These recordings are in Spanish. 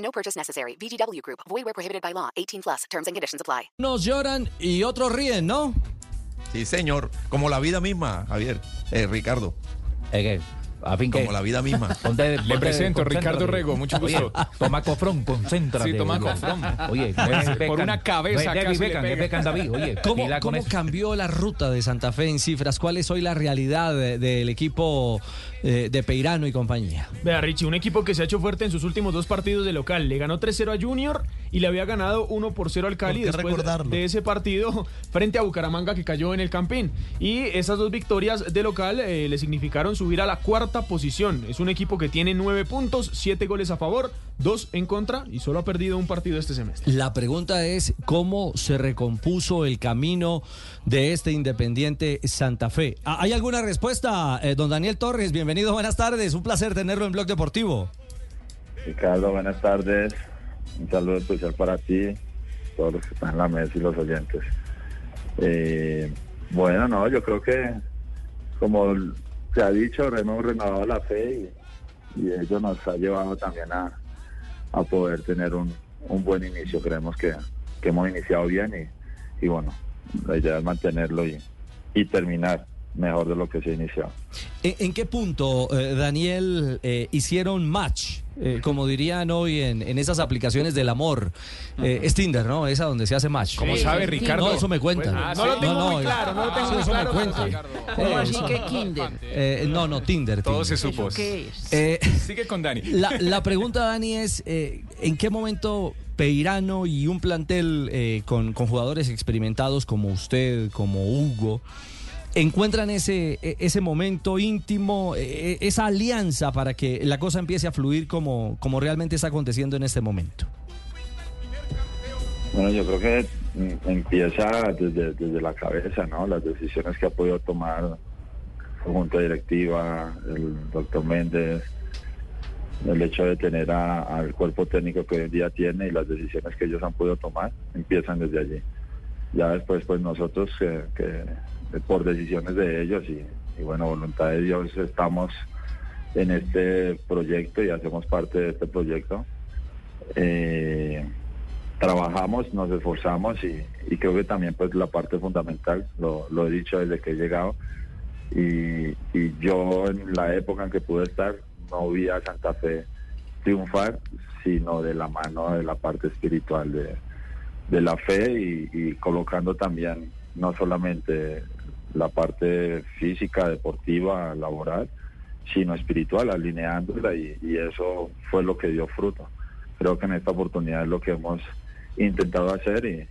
No purchase necessary. VGW Group. Void where prohibited by law. 18 plus. Terms and conditions apply. Unos lloran y otros ríen, ¿no? Sí, señor. Como la vida misma, Javier. Eh, Ricardo. Eh, a fin que... Como la vida misma. Ponte- Le presento, Ricardo. Rego, mucho Oye, gusto. toma cofrón, concéntrate. Sí, toma Oye. cofrón. Oye, Por una cabeza casi le David, oye. ¿Cómo, cambió la ruta de Santa Fe en cifras? ¿Cuál es hoy la realidad de- del equipo eh, de Peirano y compañía? Vea, Richie, un equipo que se ha hecho fuerte en sus últimos dos partidos de local. Le ganó 3-0 a Junior y le había ganado 1 por 0 al Cali ¿Por qué después recordarlo? de ese partido frente a Bucaramanga que cayó en el Campín. Y esas dos victorias de local eh, le significaron subir a la cuarta posición. Es un equipo que tiene 9 puntos, 7 goles a favor, 2 en contra y solo ha perdido un partido este semestre. La pregunta es cómo se recompuso el camino de este Independiente Santa Fe. Ah, ¿Hay alguna respuesta, eh, don Daniel Torres? Bienvenido, buenas tardes. Un placer tenerlo en Blog Deportivo. Ricardo, buenas tardes. Un saludo especial para ti, todos los que están en la mesa y los oyentes. Eh, bueno, no, yo creo que, como se ha dicho, hemos renovado la fe y, y ello nos ha llevado también a, a poder tener un, un buen inicio. Creemos que, que hemos iniciado bien y, y bueno, la idea es mantenerlo y, y terminar mejor de lo que se ha iniciado. ¿En, en qué punto, eh, Daniel, eh, hicieron match? Eh, como dirían hoy en, en esas aplicaciones del amor. Eh, es Tinder, ¿no? Esa donde se hace match. ¿Cómo sabe, Ricardo? No, eso me cuentan. Ah, no lo tengo muy eh, claro, no lo tengo sí, muy eso claro, me cuentan. sí. Eh, ¿Cómo así que Kinder? eh, no, no, Tinder. Todo se Tinder. supo. ¿Eso qué es? Eh, Sigue con Dani. la, la pregunta, Dani, es eh, ¿en qué momento Peirano y un plantel eh, con, con jugadores experimentados como usted, como Hugo, encuentran ese, e- ese momento íntimo, eh, esa alianza para que la cosa empiece a fluir como, como realmente está aconteciendo en este momento? Bueno, yo creo que mm, empieza desde, desde la cabeza, ¿no? Las decisiones que ha podido tomar junta directiva, el doctor Méndez, el hecho de tener a- al cuerpo técnico que hoy en día tiene y las decisiones que ellos han podido tomar empiezan desde allí. Ya después, pues nosotros, que, que por decisiones de ellos y, bueno, voluntad de Dios, estamos en este proyecto y hacemos parte de este proyecto. Eh, trabajamos, nos esforzamos y, y creo que también pues la parte fundamental, lo, he dicho desde que he llegado, y, yo en la época en que pude estar no vi a Santa Fe triunfar, sino de la mano de la parte espiritual de, la fe y colocando también no solamente la parte física, deportiva, laboral, sino espiritual, alineándola y, eso fue lo que dio fruto. Creo que en esta oportunidad es lo que hemos intentado hacer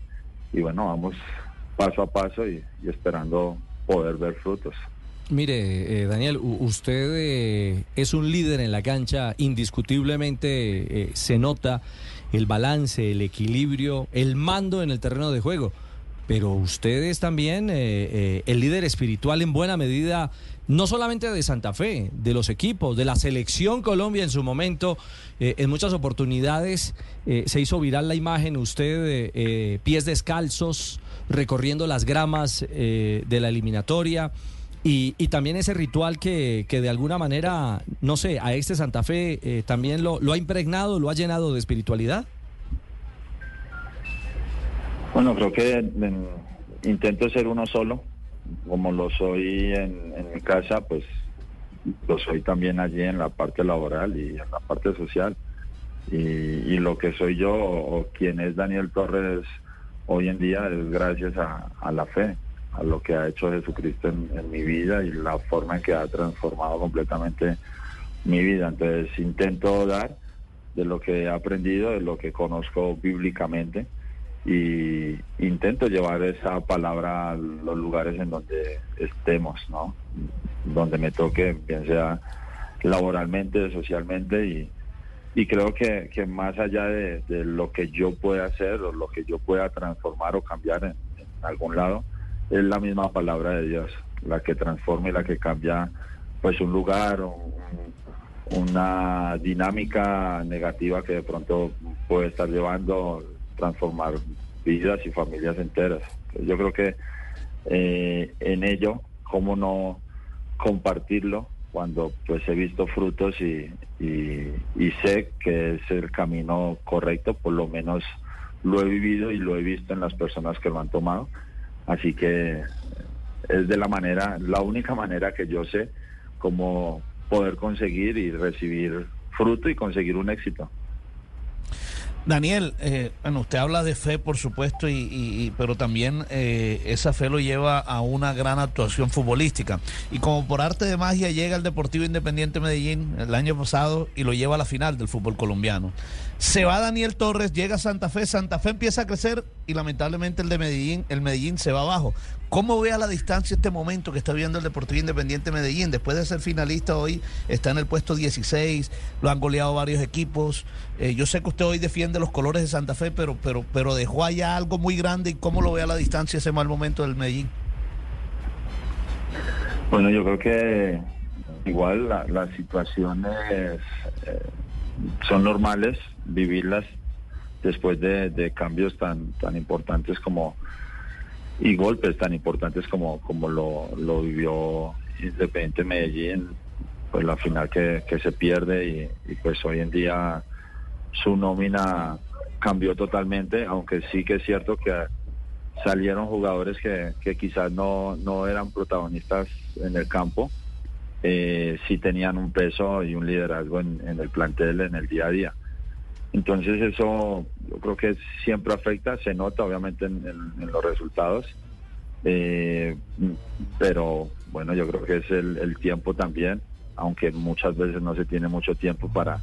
y, bueno, vamos paso a paso y, esperando poder ver frutos. Mire, eh, Daniel, usted eh, es un líder en la cancha, indiscutiblemente eh, se nota el balance, el equilibrio, el mando en el terreno de juego, pero usted es también eh, eh, el líder espiritual en buena medida, no solamente de Santa Fe, de los equipos, de la selección Colombia en su momento, eh, en muchas oportunidades se hizo viral la imagen, usted eh, pies descalzos, recorriendo las gramas de la eliminatoria. Y, y también ese ritual que, que de alguna manera, no sé, a este Santa Fe también lo ha impregnado, lo ha llenado de espiritualidad. Bueno, creo que intento ser uno solo, como lo soy en, mi casa, pues lo soy también allí en la parte laboral y en la parte social. Y, y lo que soy yo o, quien es Daniel Torres hoy en día es gracias a, a la fe, a lo que ha hecho Jesucristo en, en mi vida y la forma en que ha transformado completamente mi vida. Entonces intento dar de lo que he aprendido, de lo que conozco bíblicamente y intento llevar esa palabra a los lugares en donde estemos, ¿no? Donde me toque, bien sea laboralmente, socialmente y, y creo que, que más allá de, lo que yo pueda hacer o lo que yo pueda transformar o cambiar en, en algún lado, es la misma palabra de Dios, la que transforma y la que cambia pues un lugar, un- una dinámica negativa que de pronto puede estar llevando, transformar vidas y familias enteras. Yo creo que eh, en ello, cómo no compartirlo cuando pues he visto frutos y, sé que es el camino correcto, por lo menos lo he vivido y lo he visto en las personas que lo han tomado. Así que es de la manera, la única manera que yo sé cómo poder conseguir y recibir fruto y conseguir un éxito. Daniel, eh, bueno, usted habla de fe, por supuesto, y, pero también eh, esa fe lo lleva a una gran actuación futbolística. Y como por arte de magia llega el Deportivo Independiente Medellín el año pasado y lo lleva a la final del fútbol colombiano. Se va Daniel Torres, llega a Santa Fe, Santa Fe empieza a crecer y lamentablemente el de Medellín, el Medellín se va abajo. ¿Cómo ve a la distancia este momento que está viendo el Deportivo Independiente Medellín? Después de ser finalista hoy, está en el puesto 16, lo han goleado varios equipos. Eh, yo sé que usted hoy defiende los colores de Santa Fe, pero, pero, pero dejó allá algo muy grande. ¿Y cómo lo ve a la distancia ese mal momento del Medellín? Bueno, yo creo que igual la- las situaciones eh, son normales, vivirlas después de, cambios tan, tan importantes como y golpes tan importantes como, como lo, vivió Independiente Medellín, pues la final que, que se pierde y, pues hoy en día su nómina cambió totalmente, aunque sí que es cierto que salieron jugadores que, que quizás no, no eran protagonistas en el campo, eh, sí tenían un peso y un liderazgo en el plantel, en el día a día. Entonces eso yo creo que siempre afecta, se nota obviamente en, los resultados, eh, pero bueno, yo creo que es el, tiempo también, aunque muchas veces no se tiene mucho tiempo para,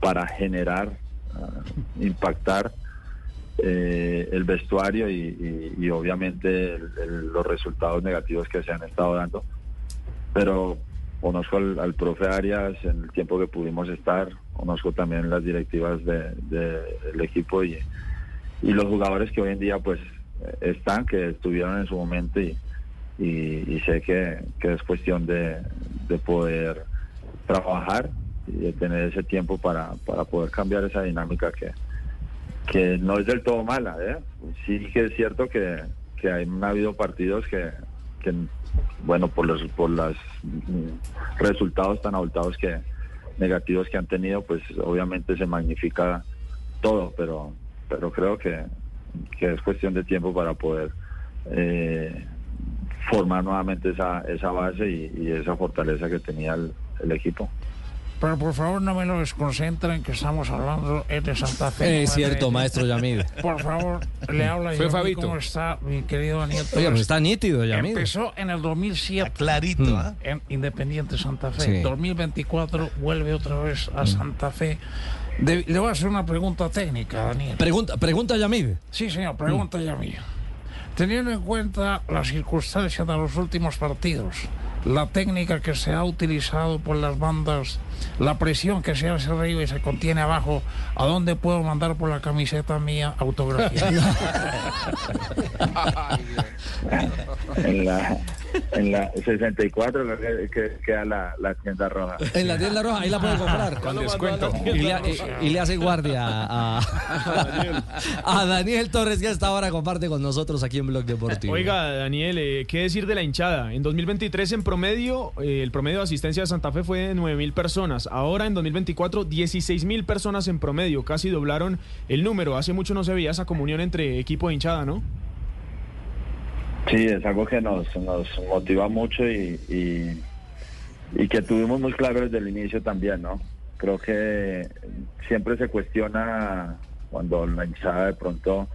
para generar, ah, impactar eh, el vestuario y, obviamente el- los resultados negativos que se han estado dando. Pero conozco al, al profe Arias en el tiempo que pudimos estar, conozco también las directivas de- de- del equipo y, y los jugadores que hoy en día pues están, que estuvieron en su momento y, sé que, que es cuestión de, de poder trabajar y de tener ese tiempo para, para poder cambiar esa dinámica que, que no es del todo mala. ¿eh? Sí que es cierto que, que han habido partidos que, bueno, por los por los mm, resultados tan abultados que negativos que han tenido, pues obviamente se magnifica todo, pero pero creo que, que es cuestión de tiempo para poder eh, formar nuevamente esa, esa base y, y esa fortaleza que tenía el, el equipo. Pero por favor no me lo desconcentren que estamos hablando es de Santa Fe. Es cierto, de- maestro Yamid. Por favor, le habla Fue yo. Fabito. ¿Cómo está mi querido Daniel? Oiga, pero Torres? está nítido, Yamid. Empezó en el 2007 Clarito, Mm. ¿ah? en Independiente Santa Fe. Sí. 2024 vuelve otra vez a Santa Fe. De- le voy a hacer una pregunta técnica, Daniel. Pregunta, pregunta Yamid. Sí, señor, pregunta ya mía. Teniendo en cuenta las circunstancias de los últimos partidos, la técnica que se ha utilizado por las bandas, la presión que se hace arriba y se contiene abajo, ¿a dónde puedo mandar por la camiseta mía autografía? En la, en la 64 lo que, que queda la, la tienda roja. En la tienda roja, ahí la puede comprar. Con descuento. Y le, y- y le hace guardia a, a Daniel Torres, que hasta ahora comparte con nosotros aquí en Blog Deportivo. Oiga, Daniel, eh, ¿qué decir de la hinchada? En 2023, en promedio, eh, el promedio de asistencia de Santa Fe fue de 9 mil personas. Ahora, en 2024, 16 mil personas en promedio. Casi doblaron el número. Hace mucho no se veía esa comunión entre equipo e hinchada, ¿no? Sí, es algo que nos, nos motiva mucho y, y, y que tuvimos muy claro desde el inicio también, ¿no? Creo que siempre se cuestiona cuando la hinchada de pronto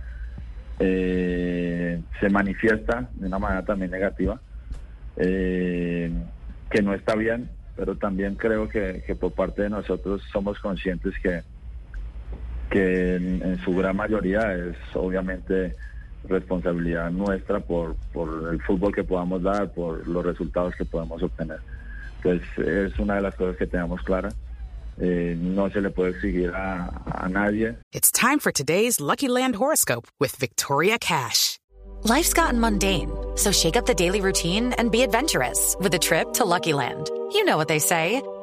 eh, se manifiesta de una manera también negativa, eh, que no está bien, pero también creo que, por parte de nosotros somos conscientes que, que en su gran mayoría es obviamente responsabilidad nuestra por, por el fútbol que podamos dar, por los resultados que podemos obtener. Entonces es una de las cosas que tenemos clara eh, no se le puede exigir a, a nadie. It's time for today's Lucky Land horoscope with Victoria Cash. Life's gotten mundane, so shake up the daily routine and be adventurous with a trip to Lucky Land. You know what they say.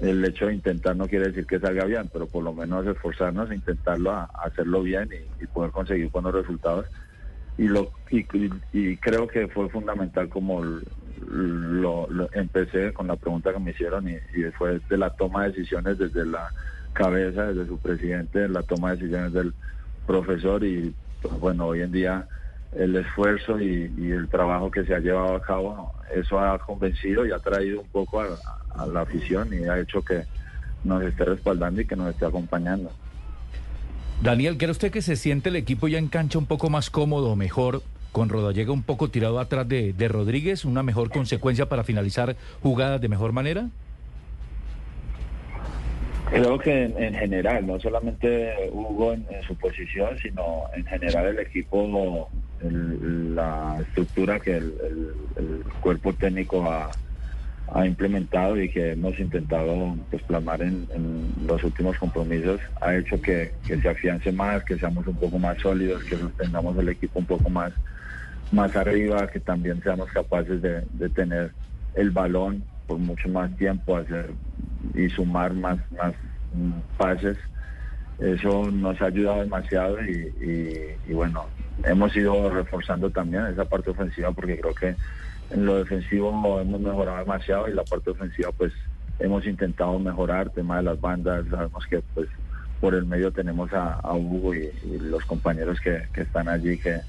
el hecho de intentar no quiere decir que salga bien, pero por lo menos esforzarnos e intentarlo a, hacerlo bien y, poder conseguir buenos resultados. Y, lo, y, creo que fue fundamental como lo- empecé con la pregunta que me hicieron y, y fue de la toma de decisiones desde la cabeza, desde su presidente, la toma de decisiones del profesor y pues, bueno, hoy en día el esfuerzo y, el trabajo que se ha llevado a cabo, eso ha convencido y ha traído un poco a, a la afición y ha hecho que nos esté respaldando y que nos esté acompañando. Daniel, ¿cree usted que se siente el equipo ya en cancha un poco más cómodo, mejor, con Rodallega un poco tirado atrás de, de Rodríguez, una mejor consecuencia para finalizar jugadas de mejor manera? Creo que en, en general, no solamente Hugo en, su posición, sino en general el equipo, la estructura que el, cuerpo técnico ha, implementado y que hemos intentado pues, plasmar en, los últimos compromisos, ha hecho que, que se afiance más, que seamos un poco más sólidos, que sostengamos el equipo un poco más, más arriba, que también seamos capaces de, de tener el balón por mucho más tiempo, hacer y sumar más, más mm, pases. Eso nos ha ayudado demasiado y, bueno, hemos ido reforzando también esa parte ofensiva porque creo que en lo defensivo hemos mejorado demasiado y la parte ofensiva pues hemos intentado mejorar, tema de las bandas, sabemos que pues por el medio tenemos a, Hugo y, los compañeros que, que están allí que,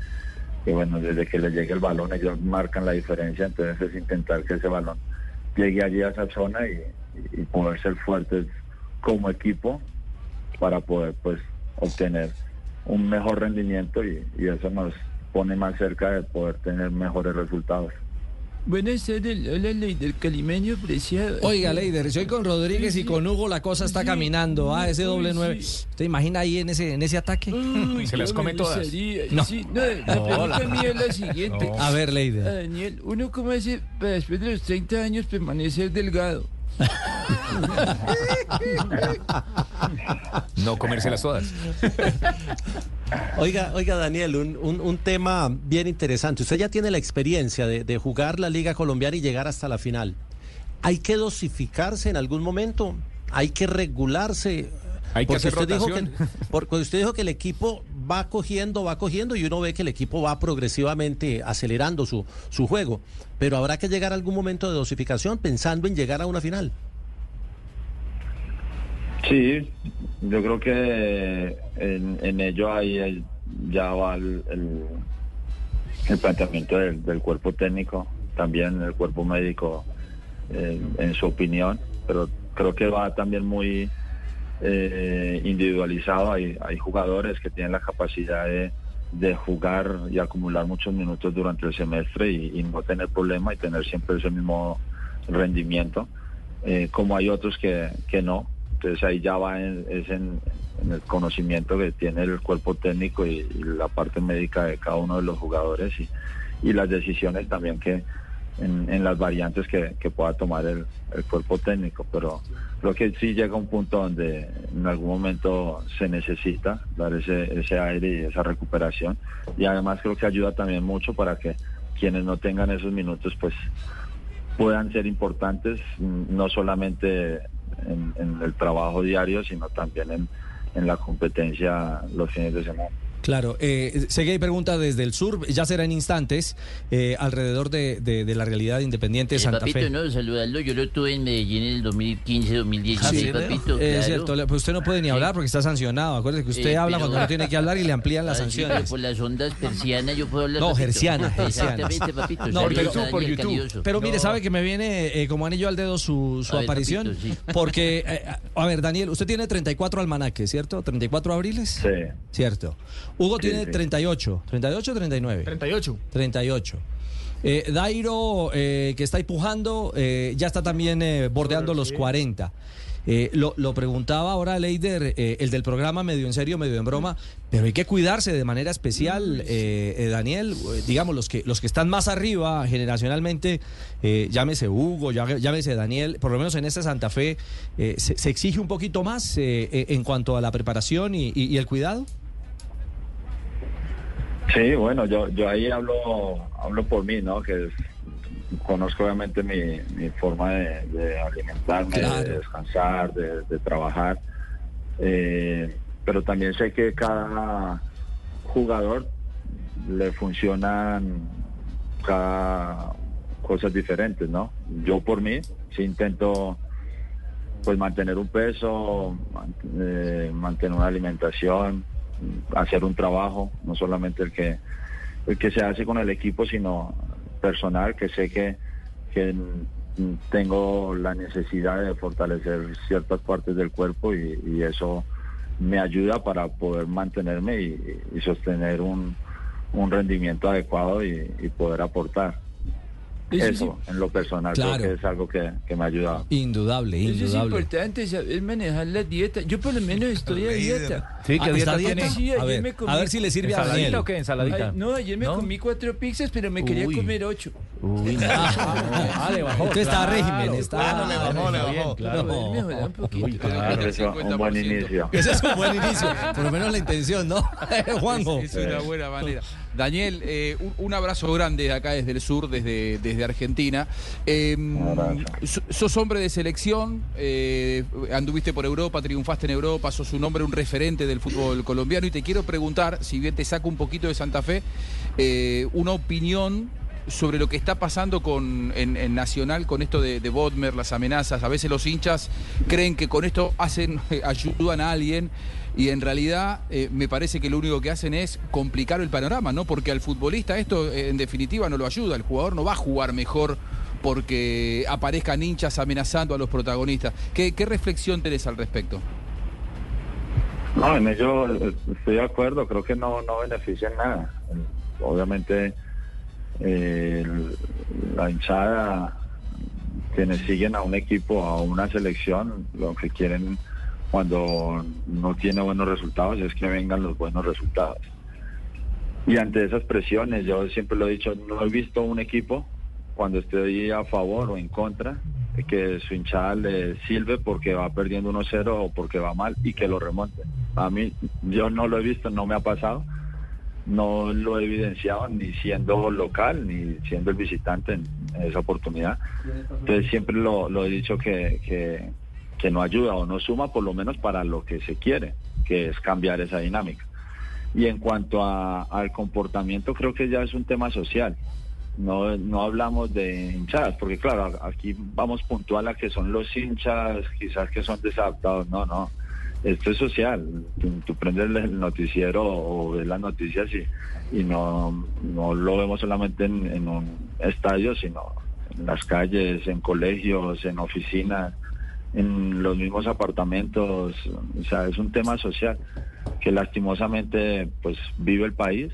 que bueno, desde que les llegue el balón ellos marcan la diferencia, entonces es intentar que ese balón llegue allí a esa zona y, y- poder ser fuertes como equipo para poder pues obtener un mejor rendimiento y, y eso nos pone más cerca de poder tener mejores resultados. Buenas tardes, hola Leider Calimeño, preciado. Oiga, Leider, si hoy con Rodríguez y con Hugo la cosa está caminando, ah, ese doble nueve. ¿Usted imagina ahí en ese, en ese ataque? Uy, Se las come me todas. No. Sí, no, la No, pregunta la- mía es la siguiente. A ver, Leider. Daniel, ¿uno cómo hace para después de los 30 años permanecer delgado? No comérselas todas. Oiga, oiga Daniel, un, un- un tema bien interesante. Usted ya tiene la experiencia de, de jugar la Liga Colombiana y llegar hasta la final. ¿Hay que dosificarse en algún momento? ¿Hay que regularse? Hay que hacer usted dijo que, porque usted dijo que el equipo va cogiendo, va cogiendo y uno ve que el equipo va progresivamente acelerando su, su juego. Pero habrá que llegar a algún momento de dosificación pensando en llegar a una final. Sí, yo creo que en, en ello ahí hay- ya va el, el- el planteamiento del, del cuerpo técnico, también el cuerpo médico eh, en su opinión, pero creo que va también muy eh, individualizado. Hay, jugadores que tienen la capacidad de, jugar y acumular muchos minutos durante el semestre y, no tener problema y tener siempre ese mismo rendimiento, eh, como hay otros que, no. Entonces ahí ya va en, es en, el conocimiento que tiene el cuerpo técnico y, la parte médica de cada uno de los jugadores y las decisiones también que en, las variantes que, pueda tomar el, cuerpo técnico. Pero creo que sí llega un punto donde en algún momento se necesita dar ese, ese aire y esa recuperación. Y además creo que ayuda también mucho para que quienes no tengan esos minutos pues puedan ser importantes, no solamente en, en el trabajo diario, sino también en, en la competencia los fines de semana. Claro, eh, Seguí pregunta desde el sur, ya será en instantes, eh, alrededor de, de- de la realidad independiente de Eh, Santa papito, Fe. no, saludarlo. Yo lo tuve en Medellín en el 2015, 2016, papito. Es claro. cierto, le- pues usted no puede ni hablar porque está sancionado. Acuérdese que usted Eh, habla pero- cuando no tiene que hablar y le amplían las Ah, sí, pero sanciones. por las ondas persianas yo puedo hablar. No, papito. hercianas. Exactamente, papito. No, Saludos pero- a Daniel Calioso. Pero mire, No. sabe que me viene eh, como anillo al dedo su, su ver, aparición. papito, sí. Porque, eh, a ver, Daniel, usted tiene 34 almanaques, ¿cierto? ¿34 abriles? Sí. Cierto. Hugo Sí, tiene sí. 38, 38 o 39. 38. 38. Eh, Dairo, eh, que está empujando, eh, ya está también eh, bordeando los 40. Eh, lo, lo preguntaba ahora Leider, eh, el del programa medio en serio, medio en broma, pero hay que cuidarse de manera especial, eh, eh, Daniel, eh, digamos, los que, los que están más arriba generacionalmente, eh, llámese Hugo, llá- llámese Daniel, por lo menos en esta Santa Fe, eh, se, se exige un poquito más eh, eh, en cuanto a la preparación y, y- y el cuidado. Sí, bueno, yo, yo ahí hablo, hablo por mí, ¿no? Que es- conozco obviamente mi, mi forma de, de alimentarme, Claro. de descansar, de, de trabajar. Eh, pero también sé que cada jugador le funcionan cada cosas diferentes, ¿no? Yo por mí sí intento pues mantener un peso, eh, mantener una alimentación, hacer un trabajo, no solamente el que el que se hace con el equipo, sino personal, que sé que, que tengo la necesidad de fortalecer ciertas partes del cuerpo y, eso me ayuda para poder mantenerme y, sostener un, un rendimiento adecuado y poder aportar. Eso Eso, en lo personal, Claro. creo que es algo que, que me ha ayudado. Indudable, Eso es indudable. importante, saber manejar la dieta. Yo por lo menos estoy a dieta. Sí, ¿qué Ah, dieta tiene? Sí, A ver, comí... a ver si le sirve a ¿Ensaladita Daniel. o qué? ¿Ensaladita? Ay, no, ayer me ¿No? comí cuatro pizzas, pero me quería comer ocho. Uy, no. Ah, le bajó. Usted está a claro, régimen, está- claro, le bajó, le bajó. claro. Poquito. Uy, claro. Eso, un buen inicio. Ese es un buen inicio, por lo menos la intención, ¿no? Juanjo. Es, es una buena manera. Daniel, eh, un, un abrazo grande acá desde el sur, desde, desde Argentina. Eh, so- sos hombre de selección, eh, anduviste por Europa, triunfaste en Europa, sos un hombre, un referente del fútbol colombiano y te quiero preguntar, si bien te saco un poquito de Santa Fe, eh, una opinión sobre lo que está pasando con, en, Nacional con esto de, de Bodmer, las amenazas. A veces los hinchas creen que con esto hacen, ayudan a alguien y en realidad eh, me parece que lo único que hacen es complicar el panorama, ¿no? Porque al futbolista esto eh, en definitiva no lo ayuda. El jugador no va a jugar mejor porque aparezcan hinchas amenazando a los protagonistas. ¿Qué, qué reflexión tenés al respecto? No, en ello eh, estoy de acuerdo, creo que no, no beneficia en nada. Obviamente eh, la hinchada, quienes siguen a un equipo, a una selección, lo que quieren cuando no tiene buenos resultados es que vengan los buenos resultados. Y ante esas presiones, yo siempre lo he dicho, no he visto un equipo cuando estoy a favor o en contra, que su hinchada le sirve porque va perdiendo 1-0 o porque va mal y que lo remonte. A mí, yo no lo he visto, no me ha pasado, no lo he evidenciado ni siendo local ni siendo el visitante en esa oportunidad. Entonces siempre lo, lo he dicho que, que, no ayuda o no suma por lo menos para lo que se quiere, que es cambiar esa dinámica. Y en cuanto a- al comportamiento, creo que ya es un tema social. No, no hablamos de hinchadas, porque claro, aquí vamos puntual a que son los hinchas, quizás que son desadaptados. No, no. Esto es social. Tú, prendes el noticiero o ves las noticias y, y no, no lo vemos solamente en, en un estadio, sino en las calles, en colegios, en oficinas, en los mismos apartamentos. O sea, es un tema social que lastimosamente pues vive el país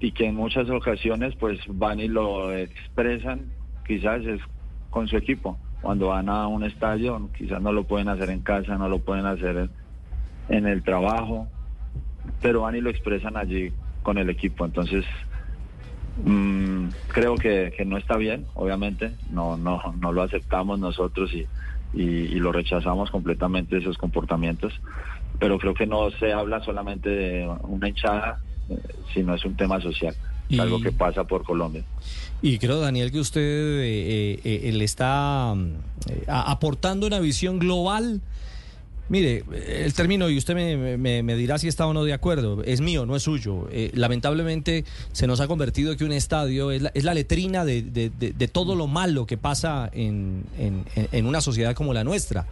y que en muchas ocasiones pues van y lo expresan quizás es con su equipo cuando van a un estadio quizás no lo pueden hacer en casa no lo pueden hacer en, en el trabajo pero van y lo expresan allí con el equipo. Entonces mm, creo que, que no está bien obviamente. No no no lo aceptamos nosotros y, y, y lo rechazamos completamente esos comportamientos. Pero creo que no se habla solamente de una hinchada eh, sino es un tema social Y- algo que pasa por Colombia. Y creo, Daniel, que usted eh, eh, eh, le está mm, eh, aportando una visión global. Mire, el término, y usted me, me- dirá si está o no de acuerdo, es mío, no es suyo. Eh, lamentablemente se nos ha convertido que un estadio es la, es la letrina de, todo lo malo que pasa en una sociedad como la nuestra.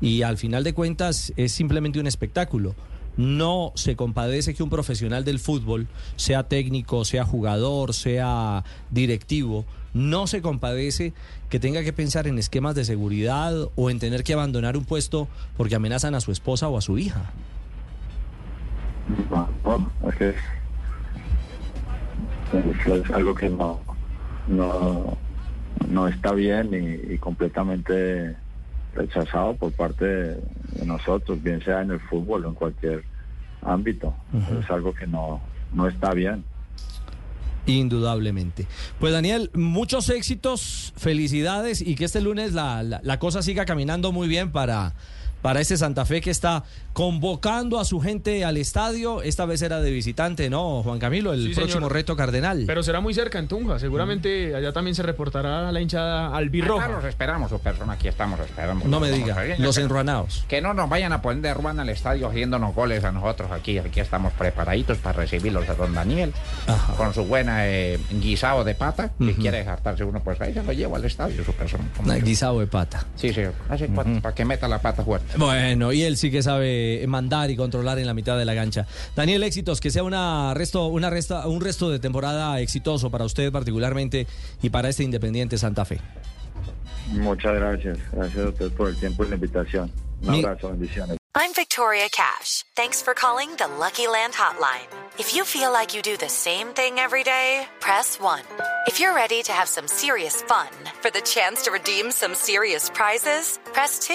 Y al final de cuentas es simplemente un espectáculo. No se compadece que un profesional del fútbol, sea técnico, sea jugador, sea directivo, no se compadece que tenga que pensar en esquemas de seguridad o en tener que abandonar un puesto porque amenazan a su esposa o a su hija. No, es algo que no, no, no está bien y completamente rechazado por parte de, nosotros, bien sea en el fútbol o en cualquier ámbito. Es algo que no, no está bien. Indudablemente. Pues Daniel, muchos éxitos, felicidades y que este lunes la, la, la cosa siga caminando muy bien para, para este Santa Fe que está convocando a su gente al estadio. Esta vez era de visitante, ¿no, Juan Camilo? El Sí, próximo señor. reto cardenal. Pero será muy cerca en Tunja. Seguramente allá también se reportará la hinchada albirroja. Acá los esperamos, su persona, aquí estamos esperando. no me diga, a ver, los que- enruanados. Que no nos vayan a poner de ruana al estadio haciéndonos goles a nosotros aquí. Aquí estamos preparaditos para recibirlos de don Daniel. Con su buena eh, guisado de pata. Si Ujú. quiere hartarse uno, pues ahí se lo llevo al estadio, su persona. Ah, Guisado de pata. Sí, sí, así para que meta la pata fuerte. Bueno, y él sí que sabe mandar y controlar en la mitad de la cancha. Daniel, éxitos, que sea una resto, una resta, un resto de temporada exitoso para usted particularmente y para este Independiente Santa Fe. Muchas gracias. Gracias a ustedes por el tiempo y la invitación. Un Mi- abrazo, bendiciones. I'm Victoria Cash. Thanks for calling the Lucky Land Hotline. If you feel like you do the same thing every day, press 1. If you're ready to have some serious fun for the chance to redeem some serious prizes, press 2.